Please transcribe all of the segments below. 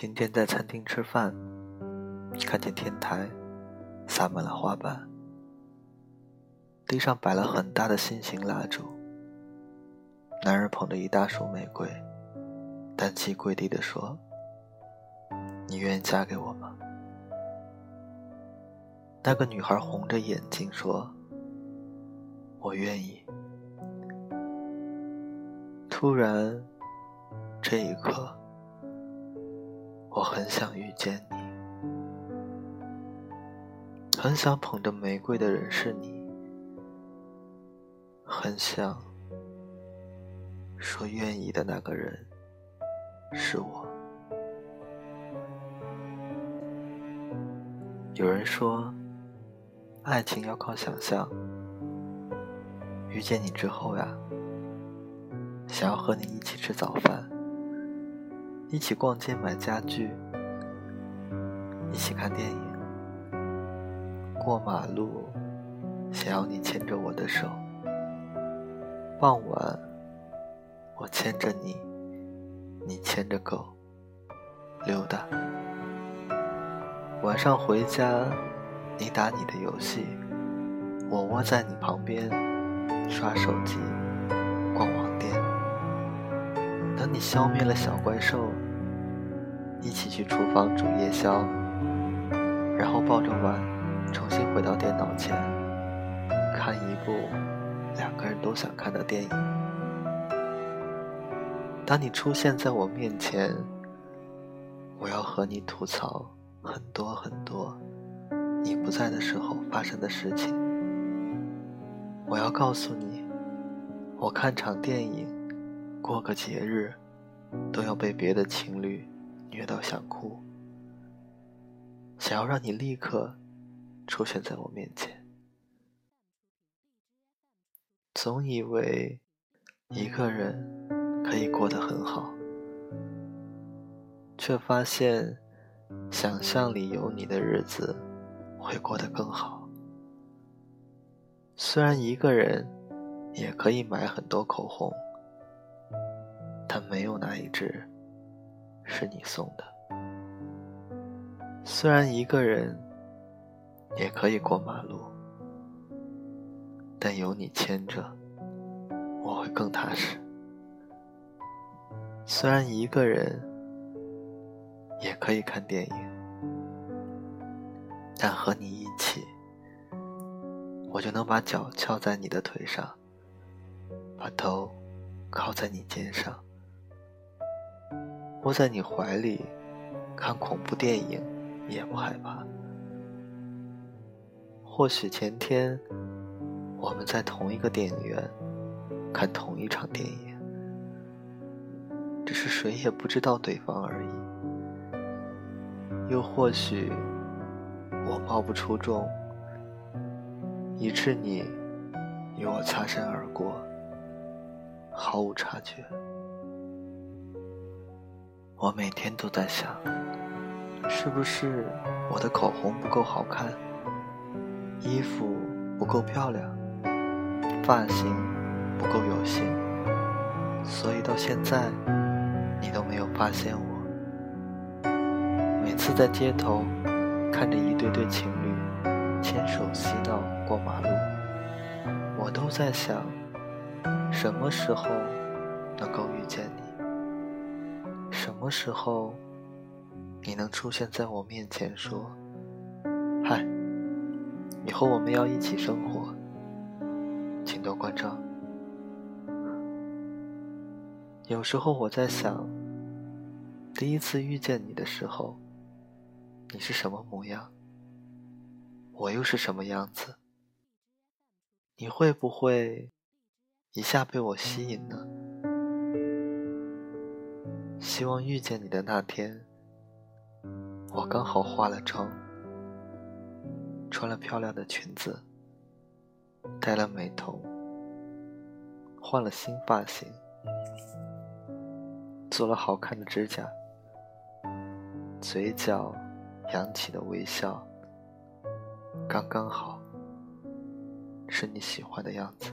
今天在餐厅吃饭，看见天台洒满了花瓣，地上摆了很大的心形蜡烛。男人捧着一大束玫瑰，单膝跪地地说：“你愿意嫁给我吗？”那个女孩红着眼睛说：“我愿意。”突然，这一刻。我很想遇见你，很想捧着玫瑰的人是你，很想说愿意的那个人是我。有人说，爱情要靠想象。遇见你之后呀，想要和你一起吃早饭。一起逛街买家具，一起看电影，过马路，想要你牵着我的手。傍晚，我牵着你，你牵着狗，溜达。晚上回家，你打你的游戏，我窝在你旁边刷手机。你消灭了小怪兽，一起去厨房煮夜宵，然后抱着碗重新回到电脑前，看一部两个人都想看的电影。当你出现在我面前，我要和你吐槽很多很多你不在的时候发生的事情。我要告诉你，我看场电影。过个节日，都要被别的情侣虐到想哭，想要让你立刻出现在我面前。总以为一个人可以过得很好，却发现想象里有你的日子会过得更好。虽然一个人也可以买很多口红。但没有哪一只是你送的。虽然一个人也可以过马路，但有你牵着，我会更踏实。虽然一个人也可以看电影，但和你一起，我就能把脚翘在你的腿上，把头靠在你肩上。窝在你怀里，看恐怖电影也不害怕。或许前天我们在同一个电影院看同一场电影，只是谁也不知道对方而已。又或许我貌不出众，以致你与我擦身而过，毫无察觉。我每天都在想，是不是我的口红不够好看，衣服不够漂亮，发型不够有型，所以到现在你都没有发现我。每次在街头看着一对对情侣牵手嬉闹过马路，我都在想，什么时候能够遇见你。什么时候你能出现在我面前说：“嗨，以后我们要一起生活，请多关照。”有时候我在想，第一次遇见你的时候，你是什么模样？我又是什么样子？你会不会一下被我吸引呢？希望遇见你的那天，我刚好化了妆，穿了漂亮的裙子，戴了美瞳，换了新发型，做了好看的指甲，嘴角扬起的微笑，刚刚好，是你喜欢的样子。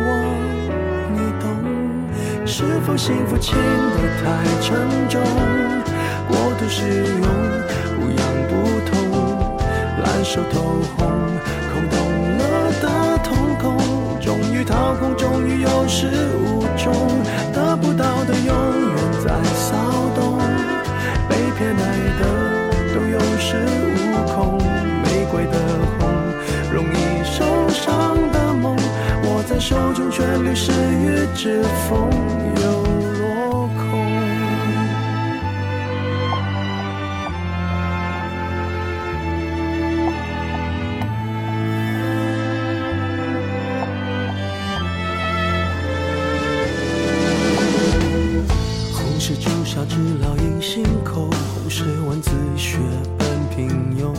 是否幸福轻得太沉重？过度使用，不痒不痛，烂熟透红，空洞了的瞳孔，终于掏空，终于有烙印心口，红是万紫雪般平庸。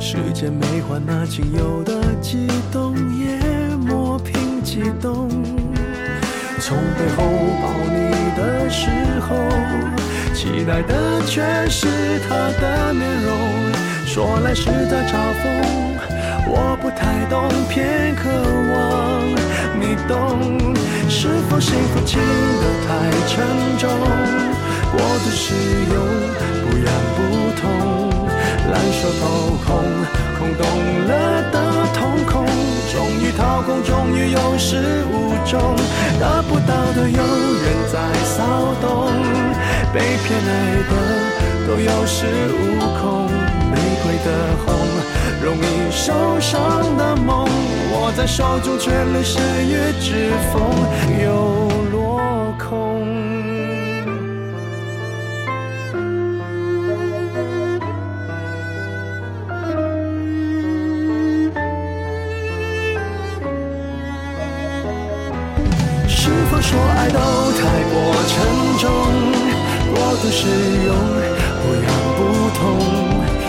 时间没换那仅有的激动，也磨平激动。从背后抱你的时候，期待的却是他的面容。说来是在嘲讽，我不太懂，偏渴望你懂。是否幸福轻得太沉重？过度使用，不痒不痛，烂熟透空。空洞了的瞳孔，终于掏空，终于有始无终，得不到的永远在骚动，被偏爱的都有恃无恐，玫瑰的红，容易受伤的梦，握在手中却流失于指缝，又落空。是否说爱都太过沉重，过度使用，不痒不痛，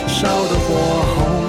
烧得火红，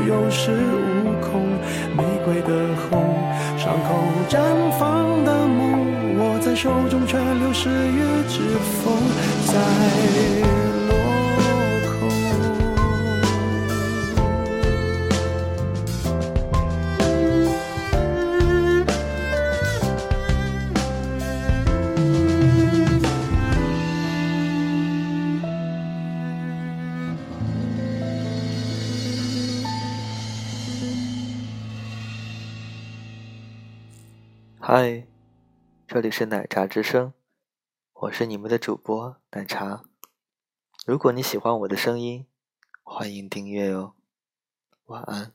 有恃无恐，玫瑰的红，伤口绽放的梦，握在手中却流失于指缝，在。嗨，这里是奶茶之声，我是你们的主播奶茶。如果你喜欢我的声音，欢迎订阅哦。晚安。